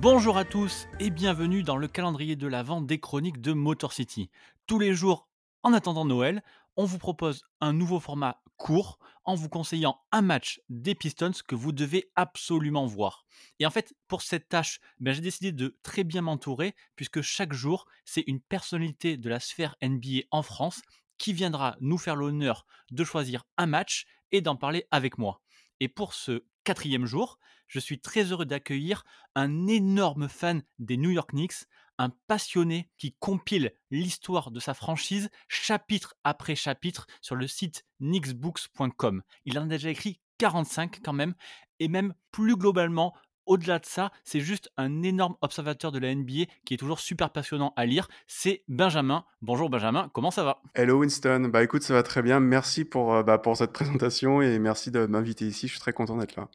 Bonjour à tous et bienvenue dans le calendrier de l'Avent des chroniques de Motor City. Tous les jours, en attendant Noël, on vous propose un nouveau format court en vous conseillant un match des Pistons que vous devez absolument voir. Et en fait, pour cette tâche, ben, j'ai décidé de très bien m'entourer puisque chaque jour, c'est une personnalité de la sphère NBA en France qui viendra nous faire l'honneur de choisir un match et d'en parler avec moi. Et pour ce quatrième jour, je suis très heureux d'accueillir un énorme fan des New York Knicks, un passionné qui compile l'histoire de sa franchise chapitre après chapitre sur le site knicksbooks.com. Il en a déjà écrit 45 quand même, et même plus globalement, au-delà de ça, c'est juste un énorme observateur de la NBA qui est toujours super passionnant à lire. C'est Benjamin. Bonjour Benjamin, comment ça va? Hello Winston, bah écoute, ça va très bien. Merci pour, euh, bah, pour cette présentation et merci de m'inviter ici. Je suis très content d'être là.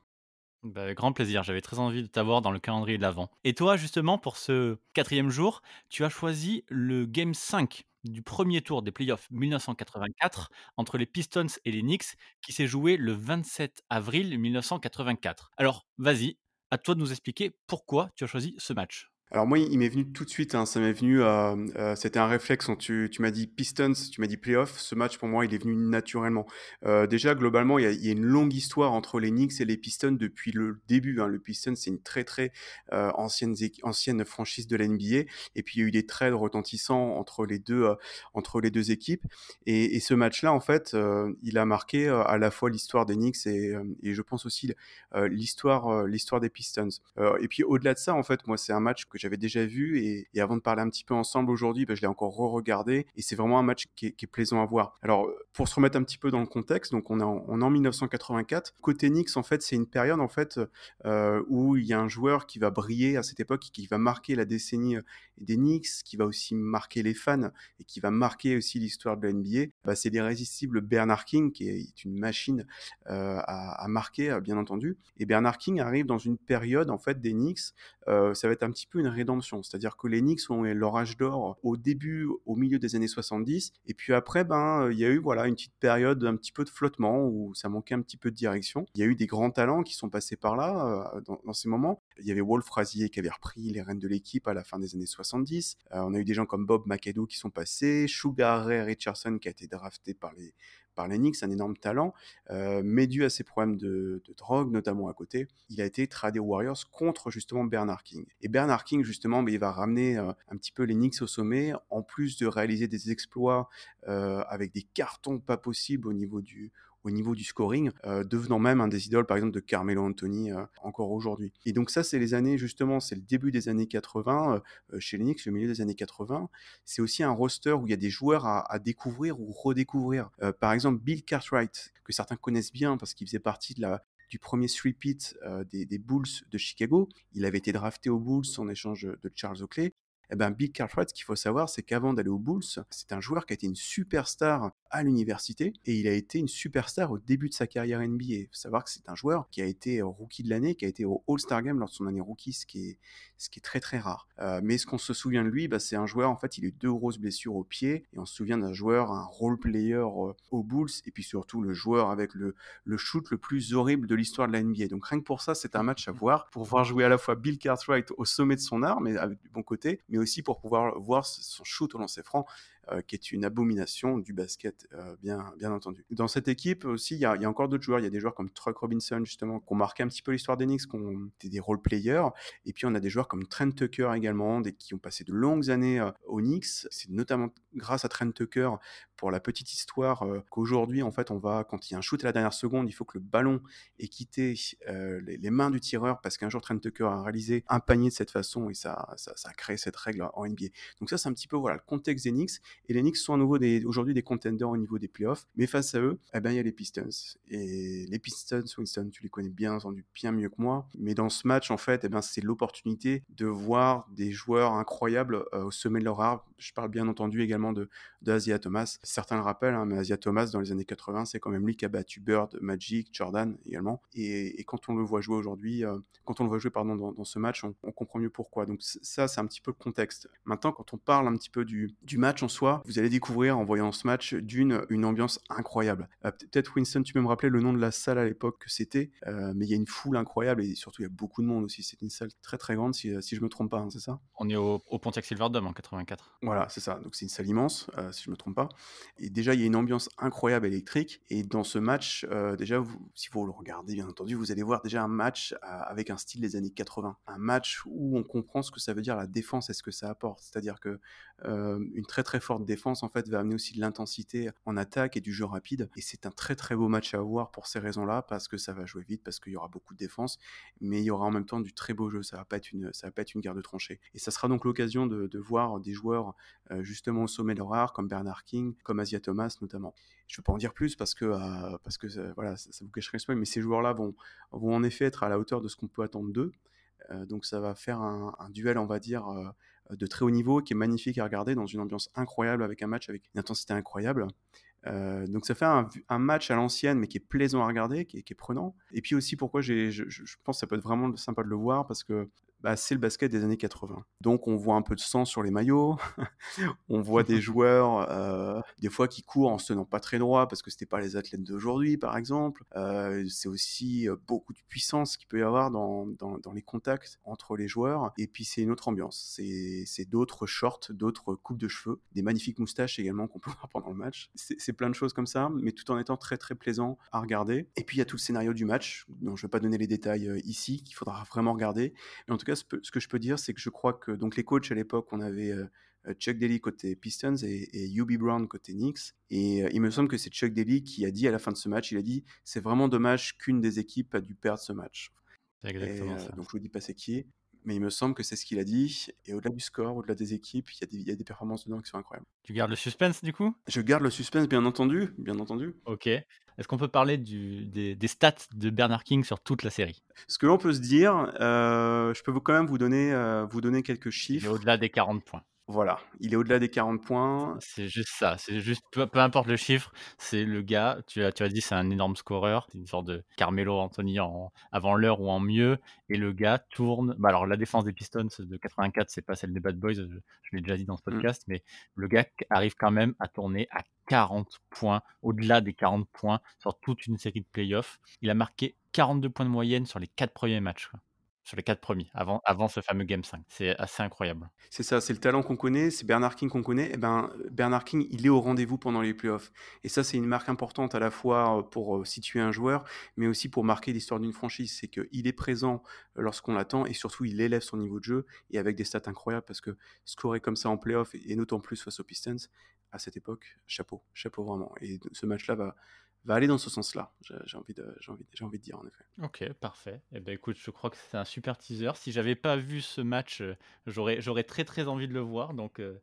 Bah, grand plaisir, j'avais très envie de t'avoir dans le calendrier de l'Avent. Et toi, justement, pour ce quatrième jour, tu as choisi le Game 5 du premier tour des playoffs 1984 entre les Pistons et les Knicks qui s'est joué le 27 avril 1984. Alors, vas-y, à toi de nous expliquer pourquoi tu as choisi ce match. Alors moi, il m'est venu tout de suite, hein, ça m'est venu, euh, euh, c'était un réflexe tu, m'as dit Pistons, tu m'as dit playoff, ce match pour moi, il est venu naturellement. Euh, déjà, globalement, il y, a, une longue histoire entre les Knicks et les Pistons depuis le début. Hein. Le Pistons, c'est une très très ancienne, ancienne franchise de la NBA, et puis il y a eu des trades retentissants entre les deux, entre les deux équipes. Et, ce match-là, en fait, il a marqué à la fois l'histoire des Knicks et, et, je pense aussi l'histoire, l'histoire des Pistons. et puis au-delà de ça, en fait, moi, c'est un match que j'avais déjà vu et, avant de parler un petit peu ensemble aujourd'hui, bah, je l'ai encore re-regardé et c'est vraiment un match qui est, plaisant à voir. Alors pour se remettre un petit peu dans le contexte, donc on est en, on est en 1984. Côté Knicks, en fait, c'est une période en fait euh, où il y a un joueur qui va briller à cette époque, qui va marquer la décennie des Knicks, qui va aussi marquer les fans et qui va marquer aussi l'histoire de la NBA. C'est l'irrésistible Bernard King qui est une machine euh, à, à, marquer, bien entendu. Et Bernard King arrive dans une période en fait des Knicks. Euh, ça va être un petit peu une rédemption. C'est-à-dire que les Knicks ont eu leur âge d'or au début, au milieu des années 70, et puis après, ben, il y a eu voilà une petite période un petit peu de flottement où ça manquait un petit peu de direction. Il y a eu des grands talents qui sont passés par là euh, dans, ces moments. Il y avait Wolf Frazier qui avait repris les rênes de l'équipe à la fin des années 70. Euh, on a eu des gens comme Bob McAdoo qui sont passés, Sugar Ray Richardson qui a été drafté par les par Knicks, un énorme talent, euh, mais dû à ses problèmes de, drogue, notamment à côté, il a été tradé aux Warriors contre justement Bernard King. Et Bernard King, justement, mais il va ramener euh, un petit peu Knicks au sommet, en plus de réaliser des exploits euh, avec des cartons pas possibles au niveau du au niveau du scoring, euh, devenant même un des idoles, par exemple, de Carmelo Anthony euh, encore aujourd'hui. Et donc ça, c'est les années, justement, c'est le début des années 80, euh, chez les Knicks, le milieu des années 80. C'est aussi un roster où il y a des joueurs à, découvrir ou redécouvrir. Euh, par exemple, Bill Cartwright, que certains connaissent bien parce qu'il faisait partie de la, du premier three-peat euh, des, des, Bulls de Chicago. Il avait été drafté aux Bulls en échange de Charles Oakley. Eh ben, Bill Cartwright, ce qu'il faut savoir, c'est qu'avant d'aller aux Bulls, c'est un joueur qui a été une superstar à l'université et il a été une superstar au début de sa carrière NBA. Il faut savoir que c'est un joueur qui a été rookie de l'année, qui a été au All-Star Game lors de son année rookie, ce qui est, ce qui est très très rare. Euh, mais ce qu'on se souvient de lui, bah, c'est un joueur, en fait, il a eu deux grosses blessures au pied et on se souvient d'un joueur, un role player euh, aux Bulls et puis surtout le joueur avec le, le shoot le plus horrible de l'histoire de la NBA. Donc rien que pour ça, c'est un match à voir, pour voir jouer à la fois Bill Cartwright au sommet de son art, mais avec du bon côté, mais aussi pour pouvoir voir son shoot au lancer franc qui est une abomination du basket, euh, bien, bien entendu. Dans cette équipe aussi, il y a, encore d'autres joueurs. Il y a des joueurs comme Truck Robinson, justement, qui ont marqué un petit peu l'histoire des Knicks, qui ont été des role players. Et puis, on a des joueurs comme Trent Tucker également, qui ont passé de longues années euh, aux Knicks. C'est notamment grâce à Trent Tucker, pour la petite histoire, euh, qu'aujourd'hui, en fait, on va, quand il y a un shoot à la dernière seconde, il faut que le ballon ait quitté euh, les, mains du tireur, parce qu'un jour, Trent Tucker a réalisé un panier de cette façon, et ça, a créé cette règle en NBA. Donc ça, c'est un petit peu voilà, le contexte des Knicks. Et les Knicks sont à nouveau aujourd'hui des contenders au niveau des playoffs. Mais face à eux, eh ben, il y a les Pistons. Et les Pistons, Winston, tu les connais bien entendu bien mieux que moi. Mais dans ce match, en fait, eh ben, c'est l'opportunité de voir des joueurs incroyables euh, au sommet de leur arbre. Je parle bien entendu également de, de Asia Thomas. Certains le rappellent, hein, mais Asia Thomas, dans les années 80, c'est quand même lui qui a battu Bird, Magic, Jordan également. Et, et quand on le voit jouer aujourd'hui, euh, quand on le voit jouer pardon, dans, ce match, on, on, comprend mieux pourquoi. Donc ça, c'est un petit peu le contexte. Maintenant, quand on parle un petit peu du, du match en soi, soi, vous allez découvrir en voyant ce match d'une une ambiance incroyable. Euh, peut-être Winston, tu peux me rappeler le nom de la salle à l'époque que c'était, euh, mais il y a une foule incroyable et surtout il y a beaucoup de monde aussi. C'est une salle très très grande si, si je me trompe pas, hein, c'est ça? On est au, au Pontiac Silverdome en 84. Voilà, c'est ça. Donc c'est une salle immense, si je me trompe pas. Et déjà il y a une ambiance incroyable électrique. Et dans ce match, déjà vous, si vous le regardez bien entendu, vous allez voir déjà un match avec un style des années 80, un match où on comprend ce que ça veut dire la défense et ce que ça apporte. C'est-à-dire que une très très forte défense en fait va amener aussi de l'intensité en attaque et du jeu rapide. Et c'est un très très beau match à voir pour ces raisons-là, parce que ça va jouer vite, parce qu'il y aura beaucoup de défense, mais il y aura en même temps du très beau jeu. Ça va pas être une, ça va pas être une guerre de tranchées. Et ça sera donc l'occasion de, voir des joueurs justement au sommet de leur art, comme Bernard King, comme Asia Thomas notamment. Je peux pas en dire plus parce que, parce que voilà, ça, vous cacherait mais ces joueurs-là vont, vont en effet être à la hauteur de ce qu'on peut attendre d'eux. Donc ça va faire un, duel, on va dire, de très haut niveau qui est magnifique à regarder dans une ambiance incroyable avec un match avec une intensité incroyable. Euh, donc ça fait un, un match à l'ancienne mais qui est plaisant à regarder, qui est, qui est prenant. Et puis aussi pourquoi je, je, pense que ça peut être vraiment sympa de le voir parce que bah, c'est le basket des années 80. Donc on voit un peu de sang sur les maillots, on voit des joueurs euh, des fois qui courent en se tenant pas très droit parce que c'était pas les athlètes d'aujourd'hui par exemple. Euh, c'est aussi euh, beaucoup de puissance qu'il peut y avoir dans, dans, dans, les contacts entre les joueurs. Et puis c'est une autre ambiance, c'est d'autres shorts, d'autres coupes de cheveux, des magnifiques moustaches également qu'on peut voir pendant le match. C'est plein de choses comme ça, mais tout en étant très très plaisant à regarder. Et puis il y a tout le scénario du match, dont je vais pas donner les détails ici, qu'il faudra vraiment regarder. Mais en tout cas ce, que je peux dire, c'est que je crois que donc les coachs à l'époque, on avait euh, Chuck Daly côté Pistons et, et UB Brown côté Knicks. Et euh, il me semble que c'est Chuck Daly qui a dit à la fin de ce match, il a dit c'est vraiment dommage qu'une des équipes a dû perdre ce match. Exactement et, ça. Donc je vous dis pas c'est qui, mais il me semble que c'est ce qu'il a dit. Et au-delà du score, au-delà des équipes, il y, a des, il y, a des performances dedans qui sont incroyables. Tu gardes le suspense du coup? Je garde le suspense, bien entendu, bien entendu. Ok. Est-ce qu'on peut parler du, des, des, stats de Bernard King sur toute la série? Ce que l'on peut se dire, euh, je peux vous quand même vous donner, euh, vous donner quelques chiffres. Au-delà des 40 points. Voilà, il est au-delà des 40 points. C'est juste ça, c'est juste peu, peu, importe le chiffre, c'est le gars, tu as, tu as dit c'est un énorme scoreur, c'est une sorte de Carmelo Anthony en, avant l'heure ou en mieux, et le gars tourne. Bah alors la défense des Pistons de 84, c'est pas celle des Bad Boys, je, je l'ai déjà dit dans ce podcast, mmh. mais le gars arrive quand même à tourner à 40 points, au-delà des 40 points sur toute une série de playoffs. Il a marqué 42 points de moyenne sur les 4 premiers matchs. Quoi sur les quatre premiers, avant, avant ce fameux Game 5. C'est assez incroyable. C'est ça, c'est le talent qu'on connaît, c'est Bernard King qu'on connaît. Et ben, Bernard King, il est au rendez-vous pendant les playoffs. Et ça, c'est une marque importante à la fois pour situer un joueur, mais aussi pour marquer l'histoire d'une franchise. C'est qu'il est présent lorsqu'on l'attend et surtout, il élève son niveau de jeu et avec des stats incroyables parce que scorer comme ça en playoffs et d'autant plus face aux Pistons, à cette époque, chapeau, chapeau vraiment. Et ce match-là va, va aller dans ce sens-là, j'ai envie, de, envie, envie de dire en effet. Ok, parfait. Eh ben, écoute, je crois que c'est un super teaser. Si j'avais pas vu ce match, euh, j'aurais, j'aurais très très envie de le voir, donc, euh,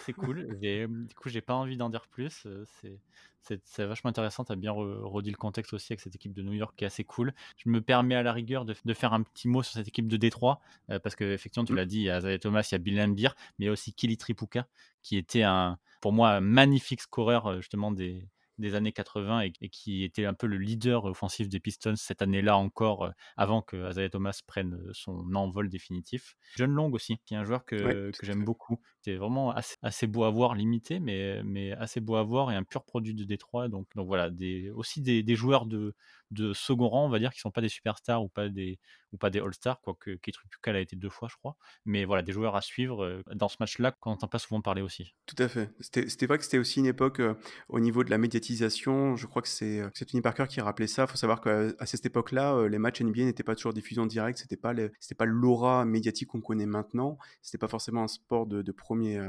c'est cool. Et, du coup, j'ai pas envie d'en dire plus. Euh, c'est, c'est, c'est vachement intéressant. Tu as bien redit le contexte aussi avec cette équipe de New York qui est assez cool. Je me permets à la rigueur de, de faire un petit mot sur cette équipe de Détroit, euh, parce que effectivement, tu mmh. l'as dit, il y a Isaiah Thomas, il y a Bill Lambier, mais il y a aussi Kelly Tripuka, qui était un, pour moi, un magnifique scoreur justement des des années 80 et, et, qui était un peu le leader offensif des Pistons cette année-là encore, euh, avant que Isaiah Thomas prenne euh, son envol définitif. John Long aussi, qui est un joueur que, ouais, que j'aime beaucoup. C'est vraiment assez, assez, beau à voir, limité, mais, mais assez beau à voir et un pur produit de Détroit. Donc, donc voilà, des, aussi des, des joueurs de, de second rang, on va dire, qui sont pas des superstars ou pas des, ou pas des all-stars, quoique Keith Rupuka a été deux fois, je crois. Mais voilà, des joueurs à suivre euh, dans ce match-là qu'on n'entend pas souvent parler aussi. Tout à fait. C'était vrai que c'était aussi une époque euh, au niveau de la médiatisation. Je crois que c'est euh, Tony Parker qui rappelait ça. Il faut savoir qu'à cette époque-là, les matchs NBA n'étaient pas toujours diffusés en direct. C'était pas pas l'aura médiatique qu'on connaît maintenant. C'était pas forcément un sport de, de premier,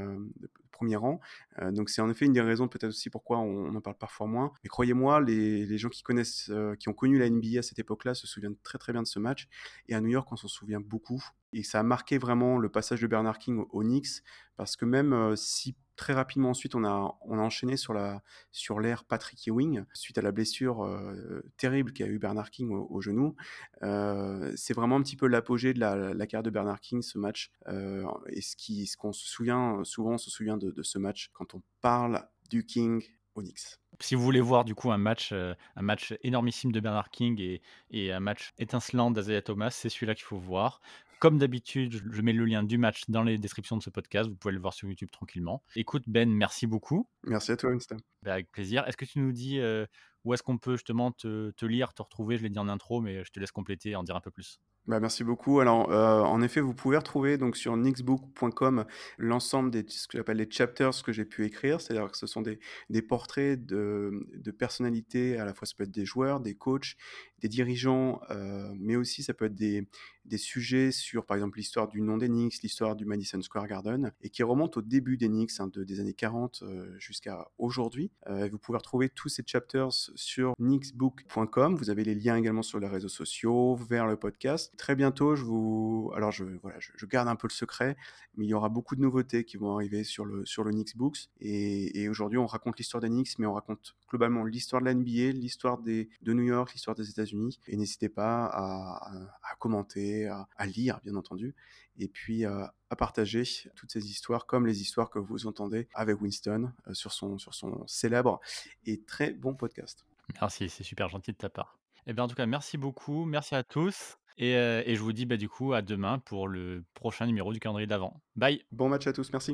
premier rang. Euh, donc c'est en effet une des raisons peut-être aussi pourquoi on, en parle parfois moins. Mais croyez-moi, les, les, gens qui connaissent, qui ont connu la NBA à cette époque-là se souviennent très très bien de ce match. Et à New York, on s'en souvient beaucoup. Et ça a marqué vraiment le passage de Bernard King au, Knicks, parce que même euh, si très rapidement ensuite on a, on a enchaîné sur la sur l'ère Patrick Ewing suite à la blessure euh, terrible qu'a eu Bernard King au, genou euh, c'est vraiment un petit peu l'apogée de la, carrière de Bernard King ce match et ce qui ce qu'on se souvient souvent on se souvient de, ce match quand on parle du King au Knicks si vous voulez voir du coup un match, un match énormissime de Bernard King et, et un match étincelant d'Azaya Thomas, c'est celui-là qu'il faut voir. Comme d'habitude, je mets le lien du match dans les descriptions de ce podcast. Vous pouvez le voir sur YouTube tranquillement. Écoute, Ben, merci beaucoup. Merci à toi, Winston. Bah, avec plaisir. Est-ce que tu nous dis, heu, où est-ce qu'on peut justement te te lire, te retrouver? Je l'ai dit en intro, mais je te laisse compléter et en dire un peu plus. Bah, merci beaucoup. Alors, heu, en effet, vous pouvez retrouver donc sur nixbook.com l'ensemble des ce que j'appelle les chapters que j'ai pu écrire. C'est-à-dire que ce sont des portraits de personnalités, à la fois ça peut être des joueurs, des coachs, des dirigeants, heu, mais aussi ça peut être des sujets sur, par exemple, l'histoire du nom Knicks, l'histoire du Madison Square Garden et qui remontent au début Knicks, hein, de des années 40, heu, jusqu'à aujourd'hui. Vous pouvez retrouver tous ces chapters sur nixbook.com. Vous avez les liens également sur les réseaux sociaux, vers le podcast. Très bientôt, je vous alors je voilà, je garde un peu le secret, mais il y aura beaucoup de nouveautés qui vont arriver sur le sur le Knicks Books. Et aujourd'hui, on raconte l'histoire des Knicks, mais on raconte globalement l'histoire de la NBA, l'histoire des de New York, l'histoire des États-Unis. Et n'hésitez pas à à commenter, à lire, bien entendu. Et puis, heu, à partager toutes ces histoires comme les histoires que vous entendez avec Winston, heu, sur son sur son célèbre et très bon podcast. Merci, c'est super gentil de ta part. Et bien, en tout cas, merci beaucoup, merci à tous et heu et je vous dis, bah, du coup, à demain pour le prochain numéro du calendrier de l'avent. Bye. Bon match à tous, merci.